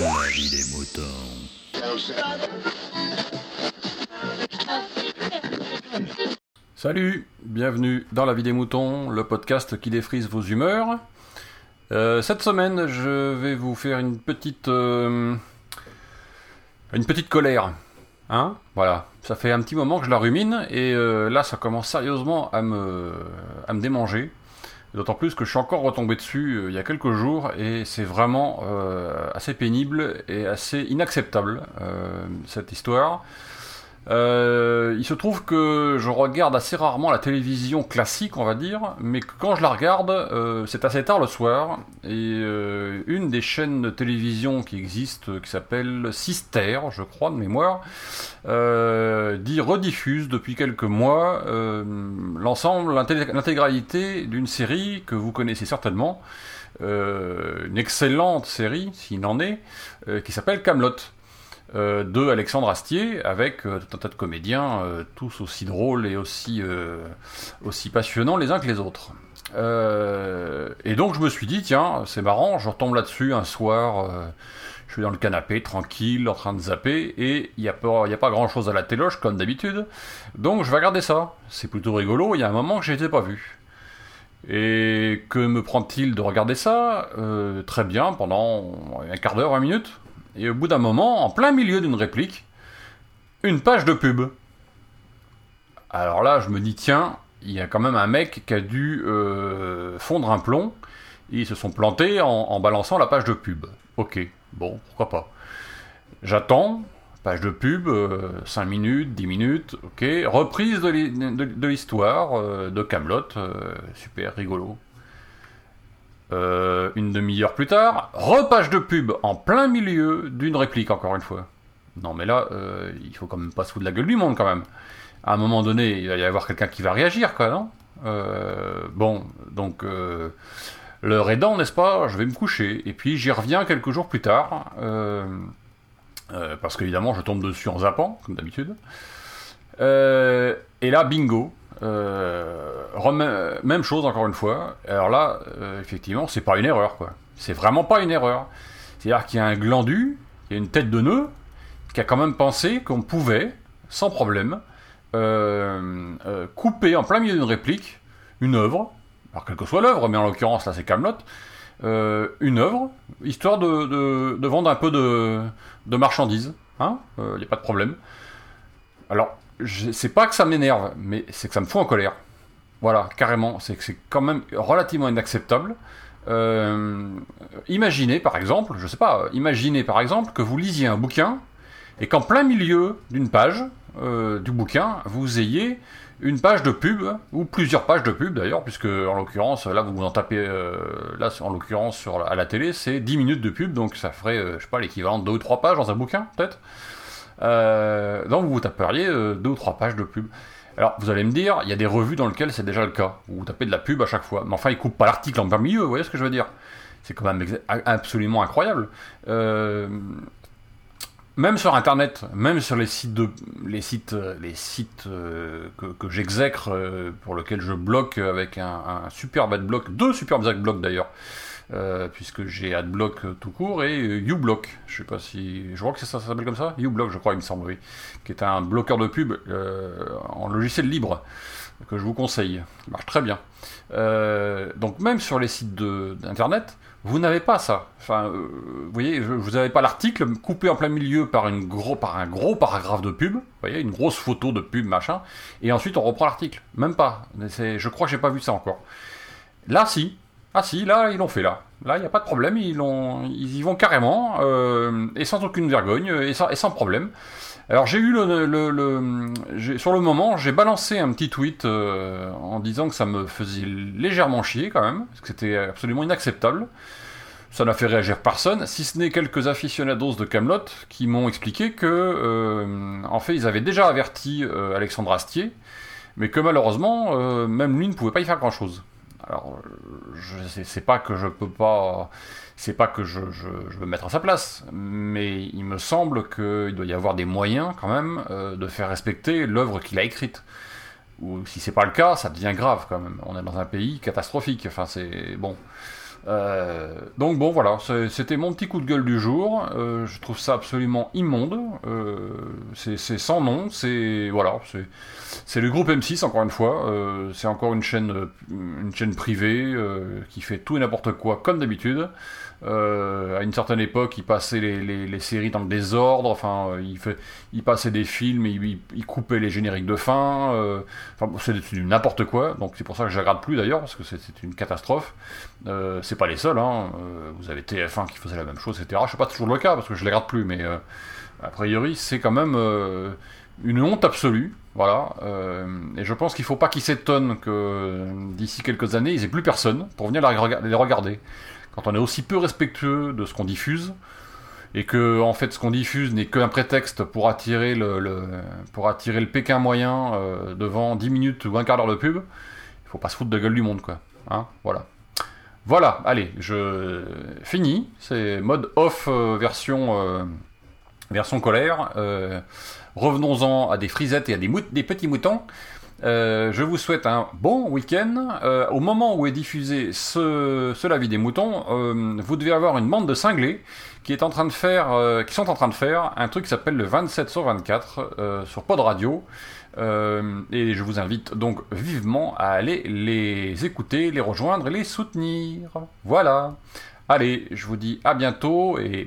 La vie des moutons. Salut, bienvenue dans La vie des moutons, le podcast qui défrise vos humeurs. Euh, cette semaine, je vais vous faire une petite, euh, une petite colère. Hein Voilà, ça fait un petit moment que je la rumine et euh, là, ça commence sérieusement à me, à me démanger. D'autant plus que je suis encore retombé dessus euh, il y a quelques jours et c'est vraiment euh, assez pénible et assez inacceptable euh, cette histoire. Euh, il se trouve que je regarde assez rarement la télévision classique, on va dire, mais quand je la regarde, euh, c'est assez tard le soir, et euh, une des chaînes de télévision qui existent, qui s'appelle Sister, je crois, de mémoire, dit rediffuse depuis quelques mois l'ensemble, l'inté- l'intégralité d'une série que vous connaissez certainement, une excellente série, s'il en est, qui s'appelle Camelot euh, de Alexandre Astier avec euh, tout un tas de comédiens, euh, tous aussi drôles et aussi, passionnants les uns que les autres. Et donc je me suis dit, tiens, c'est marrant, je retombe là-dessus un soir, je suis dans le canapé, tranquille, en train de zapper, et il n'y a, pas- a pas grand-chose à la téloche, comme d'habitude, donc je vais regarder ça. C'est plutôt rigolo, il y a un moment que je n'étais pas vu. Et que me prend-il de regarder ça? Très bien, pendant un quart d'heure, 20 minutes. Et au bout d'un moment, en plein milieu d'une réplique, une page de pub. Alors là, je me dis, tiens, il y a quand même un mec qui a dû euh, fondre un plomb. Ils se sont plantés en, balançant la page de pub. Ok, bon, pourquoi pas. J'attends, page de pub, 5 minutes, 10 minutes, ok. Reprise de l'hi- de- de l'histoire euh, de Camelot, super rigolo. Euh, une demi-heure plus tard, repage de pub en plein milieu d'une réplique, encore une fois. Non, mais là, euh, il faut quand même pas se foutre de la gueule du monde, quand même. À un moment donné, il va y avoir quelqu'un qui va réagir, quoi, non Euh, Bon, donc, l'heure aidant, n'est-ce pas? Je vais me coucher. Et puis, j'y reviens quelques jours plus tard, parce qu'évidemment, je tombe dessus en zappant, comme d'habitude. Et là, bingo. Euh, remè- même chose encore une fois. Alors là, euh, effectivement, c'est pas une erreur, quoi. C'est vraiment pas une erreur. C'est-à-dire qu'il y a un glandu, il y a une tête de nœud, qui a quand même pensé qu'on pouvait, sans problème, euh, euh, couper en plein milieu d'une réplique une œuvre, alors quelle que soit l'œuvre, mais en l'occurrence là c'est Camelot, euh, une œuvre, histoire de, vendre un peu de, de marchandises, hein, il n'y a pas de problème. Alors, c'est pas que ça m'énerve, mais c'est que ça me fout en colère. Voilà, carrément, c'est que c'est quand même relativement inacceptable. Euh, imaginez par exemple, je sais pas, imaginez par exemple que vous lisiez un bouquin et qu'en plein milieu d'une page euh, du bouquin, vous ayez une page de pub, ou plusieurs pages de pub d'ailleurs, puisque en l'occurrence, là vous en tapez, euh, là en l'occurrence à la télé, c'est 10 minutes de pub, donc ça ferait, je sais pas, l'équivalent de 2 ou 3 pages dans un bouquin, peut-être. Euh, donc vous taperiez euh, deux ou trois pages de pub. Alors vous allez me dire, il y a des revues dans lesquelles c'est déjà le cas, vous tapez de la pub à chaque fois. Mais enfin, ils coupent pas l'article en plein milieu, vous voyez ce que je veux dire? C'est quand même absolument incroyable. Euh, même sur Internet, même sur les sites les sites, euh, les sites euh, que, j'exècre, euh, pour lesquels je bloque avec un, un superbe adblock, deux superbes adblocks d'ailleurs, euh, puisque j'ai Adblock tout court et euh, uBlock. Je sais pas si, je crois que ça, ça s'appelle comme ça, uBlock, je crois, il me semble, oui, qui est un bloqueur de pub euh, en logiciel libre que je vous conseille, qui marche très bien. Donc même sur les sites d'internet, vous n'avez pas ça. Enfin, vous voyez, vous n'avez pas l'article coupé en plein milieu par un gros paragraphe de pub. Vous voyez, une grosse photo de pub machin, et ensuite on reprend l'article. Même pas. Je crois que j'ai pas vu ça encore. Là, si. Ah si, là, ils l'ont fait là. Là, il n'y a pas de problème, ils, y vont carrément, euh, et sans aucune vergogne, et sans, problème. Alors j'ai eu le, le- le- sur le moment, j'ai balancé un petit tweet euh, en disant que ça me faisait légèrement chier quand même, parce que c'était absolument inacceptable. Ça n'a fait réagir personne, si ce n'est quelques aficionados de Camelot qui m'ont expliqué que, euh, en fait, ils avaient déjà averti euh, Alexandre Astier, mais que malheureusement, euh, même lui ne pouvait pas y faire grand-chose. Alors, c'est pas que je peux pas, c'est pas que je, veux me mettre à sa place, mais il me semble qu'il doit y avoir des moyens quand même euh, de faire respecter l'œuvre qu'il a écrite. Ou si c'est pas le cas, ça devient grave quand même. On est dans un pays catastrophique. Enfin, c'est bon. Euh, donc bon voilà, c'était mon petit coup de gueule du jour. Euh, je trouve ça absolument immonde. Euh, c'est sans nom. C'est voilà, c'est le groupe M6 encore une fois. c'est encore une chaîne, une chaîne privée qui fait tout et n'importe quoi comme d'habitude. Euh, à une certaine époque, il passait les, séries dans le désordre, enfin, euh, il, passait des films, et il, coupait les génériques de fin, euh, enfin, c'est n'importe quoi, donc c'est pour ça que je ne regarde plus d'ailleurs, parce que c'est une catastrophe. C'est pas les seuls, hein. vous avez TF1 qui faisait la même chose, etc. Je sais pas toujours le cas, parce que je les regarde plus, mais a priori, c'est quand même une honte absolue. Voilà, et je pense qu'il faut pas qu'ils s'étonnent que d'ici quelques années, ils aient plus personne pour venir les regarder quand on est aussi peu respectueux de ce qu'on diffuse, et que en fait ce qu'on diffuse n'est qu'un prétexte pour attirer le, pour attirer le Pékin moyen euh, devant 10 minutes ou un quart d'heure de pub, il faut pas se foutre de gueule du monde quoi. Hein voilà. Voilà, allez, je finis. C'est mode off euh, version euh, version colère. Revenons-en à des frisettes et à des, des petits moutons. Euh, je vous souhaite un bon week-end. Euh, au moment où est diffusé ce, ce des moutons, euh, vous devez avoir une bande de cinglés qui sont en train de faire un truc qui s'appelle le 27 sur 24 sur Pod Radio. et je vous invite donc vivement à aller les écouter, les rejoindre et les soutenir. Voilà. Allez, je vous dis à bientôt et...